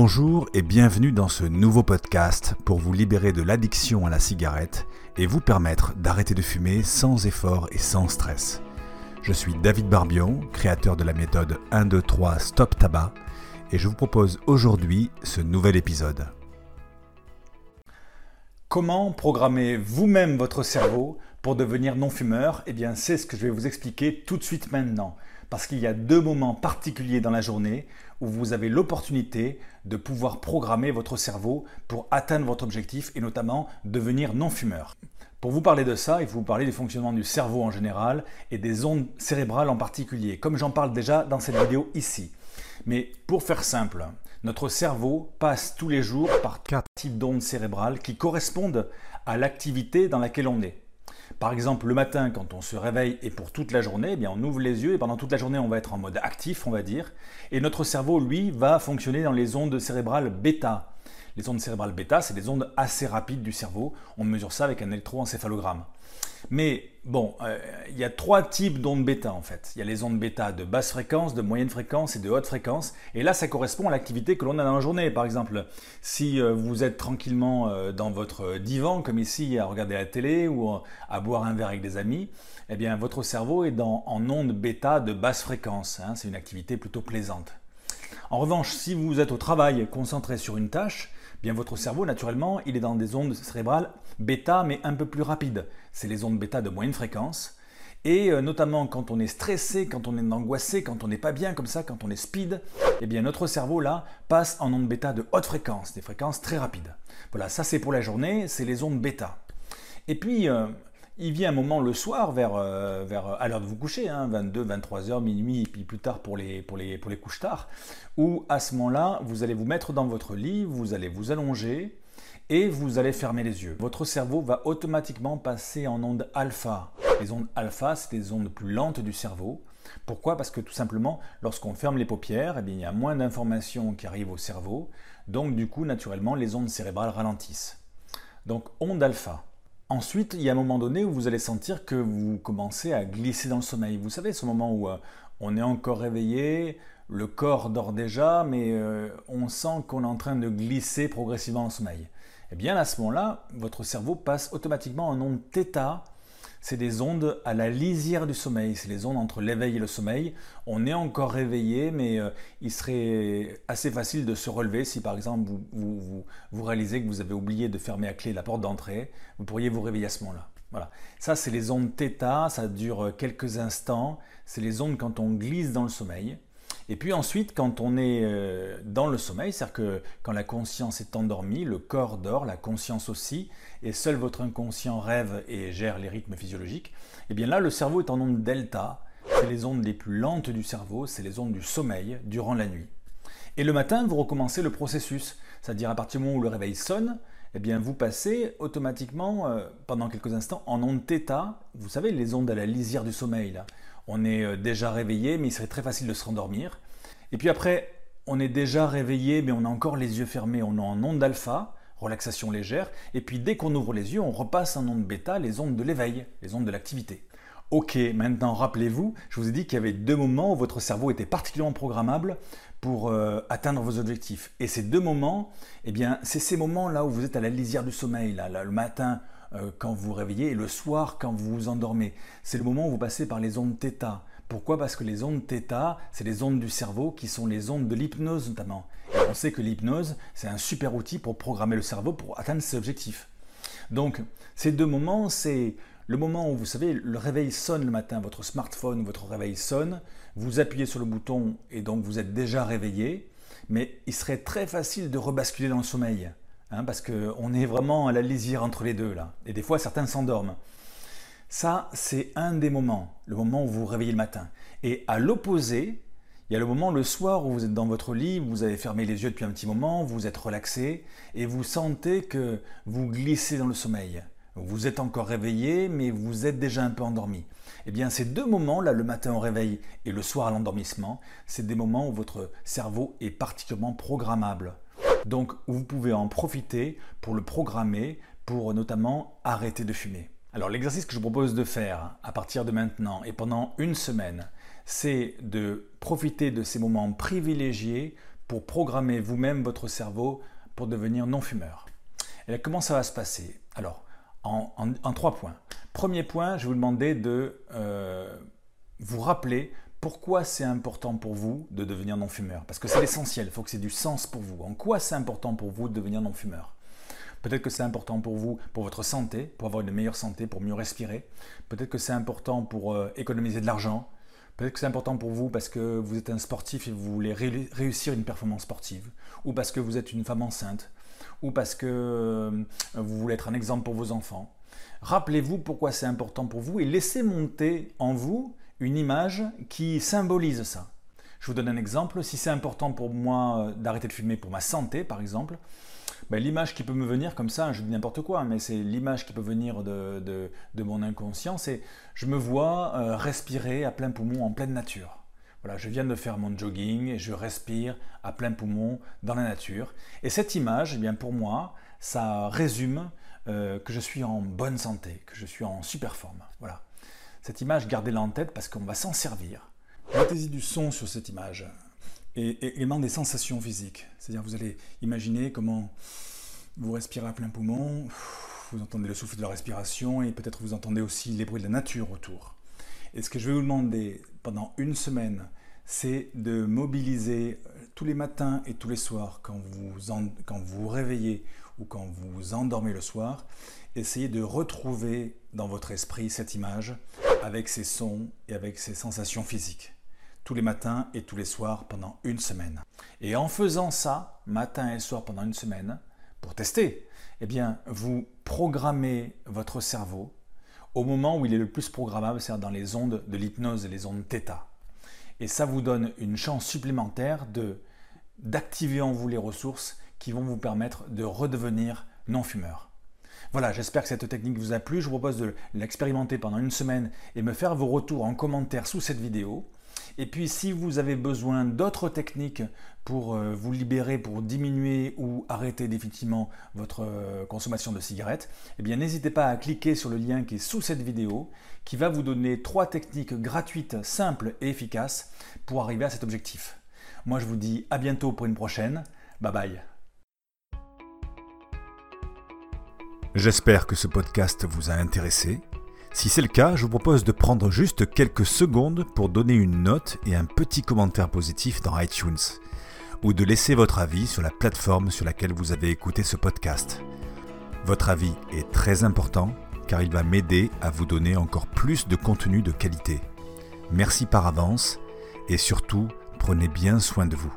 Bonjour et bienvenue dans ce nouveau podcast pour vous libérer de l'addiction à la cigarette et vous permettre d'arrêter de fumer sans effort et sans stress. Je suis David Barbion, créateur de la méthode 1, 2, 3 Stop Tabac et je vous propose aujourd'hui ce nouvel épisode. Comment programmer vous-même votre cerveau pour devenir non-fumeur? Eh bien, c'est ce que je vais vous expliquer tout de suite maintenant. Parce qu'il y a deux moments particuliers dans la journée où vous avez l'opportunité de pouvoir programmer votre cerveau pour atteindre votre objectif et notamment devenir non-fumeur. Pour vous parler de ça, il faut vous parler du fonctionnement du cerveau en général et des ondes cérébrales en particulier, comme j'en parle déjà dans cette vidéo ici. Mais pour faire simple, notre cerveau passe tous les jours par quatre types d'ondes cérébrales qui correspondent à l'activité dans laquelle on est. Par exemple, le matin, quand on se réveille et pour toute la journée, eh bien, on ouvre les yeux et pendant toute la journée, on va être en mode actif, on va dire. Et notre cerveau, lui, va fonctionner dans les ondes cérébrales bêta. Les ondes cérébrales bêta, c'est des ondes assez rapides du cerveau. On mesure ça avec un électroencéphalogramme. Mais bon, euh, il y a trois types d'ondes bêta en fait. Il y a les ondes bêta de basse fréquence, de moyenne fréquence et de haute fréquence. Et là, ça correspond à l'activité que l'on a dans la journée. Par exemple, si euh, vous êtes tranquillement euh, dans votre divan, comme ici, à regarder la télé ou à boire un verre avec des amis, eh bien, votre cerveau est en ondes bêta de basse fréquence. Hein. C'est une activité plutôt plaisante. En revanche, si vous êtes au travail concentré sur une tâche, bien votre cerveau, naturellement, il est dans des ondes cérébrales bêta, mais un peu plus rapides. C'est les ondes bêta de moyenne fréquence. Et euh, notamment quand on est stressé, quand on est angoissé, quand on n'est pas bien comme ça, quand on est speed, eh bien notre cerveau là passe en ondes bêta de haute fréquence, des fréquences très rapides. Voilà, ça c'est pour la journée, c'est les ondes bêta. Et puis, euh, il vient un moment le soir, vers, euh, vers à l'heure de vous coucher, 22, 23 heures, minuit, et puis plus tard pour les, pour, les, pour les couches tard, où à ce moment-là, vous allez vous mettre dans votre lit, vous allez vous allonger et vous allez fermer les yeux. Votre cerveau va automatiquement passer en onde alpha. Les ondes alpha, c'est des ondes plus lentes du cerveau. Pourquoi? Parce que tout simplement, lorsqu'on ferme les paupières, eh bien, il y a moins d'informations qui arrivent au cerveau. Donc du coup, naturellement, les ondes cérébrales ralentissent. Donc onde alpha. Ensuite, il y a un moment donné où vous allez sentir que vous commencez à glisser dans le sommeil. Vous savez, ce moment où euh, on est encore réveillé, le corps dort déjà, mais euh, on sent qu'on est en train de glisser progressivement en sommeil. Eh bien, à ce moment-là, votre cerveau passe automatiquement en onde θ c'est des ondes à la lisière du sommeil, c'est les ondes entre l'éveil et le sommeil. On est encore réveillé, mais euh, il serait assez facile de se relever si par exemple vous, vous, réalisez que vous avez oublié de fermer à clé la porte d'entrée, vous pourriez vous réveiller à ce moment-là. Voilà. Ça, c'est les ondes θ, ça dure quelques instants, c'est les ondes quand on glisse dans le sommeil. Et puis ensuite, quand on est euh, dans le sommeil, c'est-à-dire que quand la conscience est endormie, le corps dort, la conscience aussi, et seul votre inconscient rêve et gère les rythmes physiologiques, et eh bien là, le cerveau est en onde delta. C'est les ondes les plus lentes du cerveau, c'est les ondes du sommeil durant la nuit. Et le matin, vous recommencez le processus, c'est-à-dire à partir du moment où le réveil sonne, eh bien vous passez automatiquement, euh, pendant quelques instants, en onde θ, vous savez, les ondes à la lisière du sommeil, là on est euh, déjà réveillé, mais il serait très facile de se rendormir. Et puis après, on est déjà réveillé, mais on a encore les yeux fermés, on est en onde alpha, relaxation légère, et puis dès qu'on ouvre les yeux, on repasse en onde bêta, les ondes de l'éveil, les ondes de l'activité. Ok, maintenant rappelez-vous, je vous ai dit qu'il y avait deux moments où votre cerveau était particulièrement programmable pour euh, atteindre vos objectifs. Et ces deux moments, eh bien, c'est ces moments-là où vous êtes à la lisière du sommeil, là, le matin, euh, quand vous vous réveillez et le soir quand vous vous endormez. C'est le moment où vous passez par les ondes θ. Pourquoi? Parce que les ondes θ, c'est les ondes du cerveau qui sont les ondes de l'hypnose notamment. On sait que l'hypnose, c'est un super outil pour programmer le cerveau pour atteindre ses objectifs. Donc, ces deux moments, c'est le moment où vous savez, le réveil sonne le matin, votre smartphone, votre réveil sonne, vous appuyez sur le bouton et donc vous êtes déjà réveillé, mais il serait très facile de rebasculer dans le sommeil. Hein, parce qu'on est vraiment à la lisière entre les deux là. Et des fois, certains s'endorment. Ça, c'est un des moments, le moment où vous vous réveillez le matin. Et à l'opposé, il y a le moment le soir où vous êtes dans votre lit, vous avez fermé les yeux depuis un petit moment, vous êtes relaxé et vous sentez que vous glissez dans le sommeil. Vous êtes encore réveillé, mais vous êtes déjà un peu endormi. Eh bien, ces deux moments-là, le matin au réveil et le soir à l'endormissement, c'est des moments où votre cerveau est particulièrement programmable. Donc vous pouvez en profiter pour le programmer, pour notamment arrêter de fumer. Alors l'exercice que je vous propose de faire à partir de maintenant et pendant une semaine, c'est de profiter de ces moments privilégiés pour programmer vous-même votre cerveau pour devenir non-fumeur. Et comment ça va se passer? Alors, en, trois points. Premier point, je vais vous demander de euh, vous rappeler pourquoi c'est important pour vous de devenir non-fumeur? Parce que c'est l'essentiel, il faut que c'est du sens pour vous. En quoi c'est important pour vous de devenir non-fumeur? Peut-être que c'est important pour vous, pour votre santé, pour avoir une meilleure santé, pour mieux respirer. Peut-être que c'est important pour euh, économiser de l'argent. Peut-être que c'est important pour vous parce que vous êtes un sportif et vous voulez réussir une performance sportive. Ou parce que vous êtes une femme enceinte. Ou parce que euh, vous voulez être un exemple pour vos enfants. Rappelez-vous pourquoi c'est important pour vous et laissez monter en vous une image qui symbolise ça. Je vous donne un exemple. Si c'est important pour moi euh, d'arrêter de fumer pour ma santé, par exemple, ben, l'image qui peut me venir comme ça, je dis n'importe quoi, mais c'est l'image qui peut venir de, de, mon inconscient, c'est je me vois euh, respirer à plein poumon en pleine nature. Voilà, je viens de faire mon jogging et je respire à plein poumon dans la nature. Et cette image, eh bien pour moi, ça résume euh, que je suis en bonne santé, que je suis en super forme. Voilà. Cette image, gardez-la en tête parce qu'on va s'en servir. Mettez-y du son sur cette image et également des sensations physiques. C'est-à-dire vous allez imaginer comment vous respirez à plein poumon, vous entendez le souffle de la respiration et peut-être vous entendez aussi les bruits de la nature autour. Et ce que je vais vous demander pendant une semaine, c'est de mobiliser euh, tous les matins et tous les soirs quand vous quand vous, vous réveillez ou quand vous endormez le soir, essayez de retrouver dans votre esprit cette image avec ses sons et avec ses sensations physiques tous les matins et tous les soirs pendant une semaine. Et en faisant ça, matin et soir pendant une semaine, pour tester, eh bien, vous programmez votre cerveau au moment où il est le plus programmable, c'est-à-dire dans les ondes de l'hypnose et les ondes θ. Et ça vous donne une chance supplémentaire de d'activer en vous les ressources qui vont vous permettre de redevenir non-fumeur. Voilà, j'espère que cette technique vous a plu. Je vous propose de l'expérimenter pendant une semaine et me faire vos retours en commentaire sous cette vidéo. Et puis si vous avez besoin d'autres techniques pour euh, vous libérer, pour diminuer ou arrêter définitivement votre euh, consommation de cigarettes, eh bien n'hésitez pas à cliquer sur le lien qui est sous cette vidéo qui va vous donner trois techniques gratuites, simples et efficaces pour arriver à cet objectif. Moi je vous dis à bientôt pour une prochaine. Bye bye. J'espère que ce podcast vous a intéressé si c'est le cas, je vous propose de prendre juste quelques secondes pour donner une note et un petit commentaire positif dans iTunes, ou de laisser votre avis sur la plateforme sur laquelle vous avez écouté ce podcast. Votre avis est très important car il va m'aider à vous donner encore plus de contenu de qualité. Merci par avance et surtout, prenez bien soin de vous.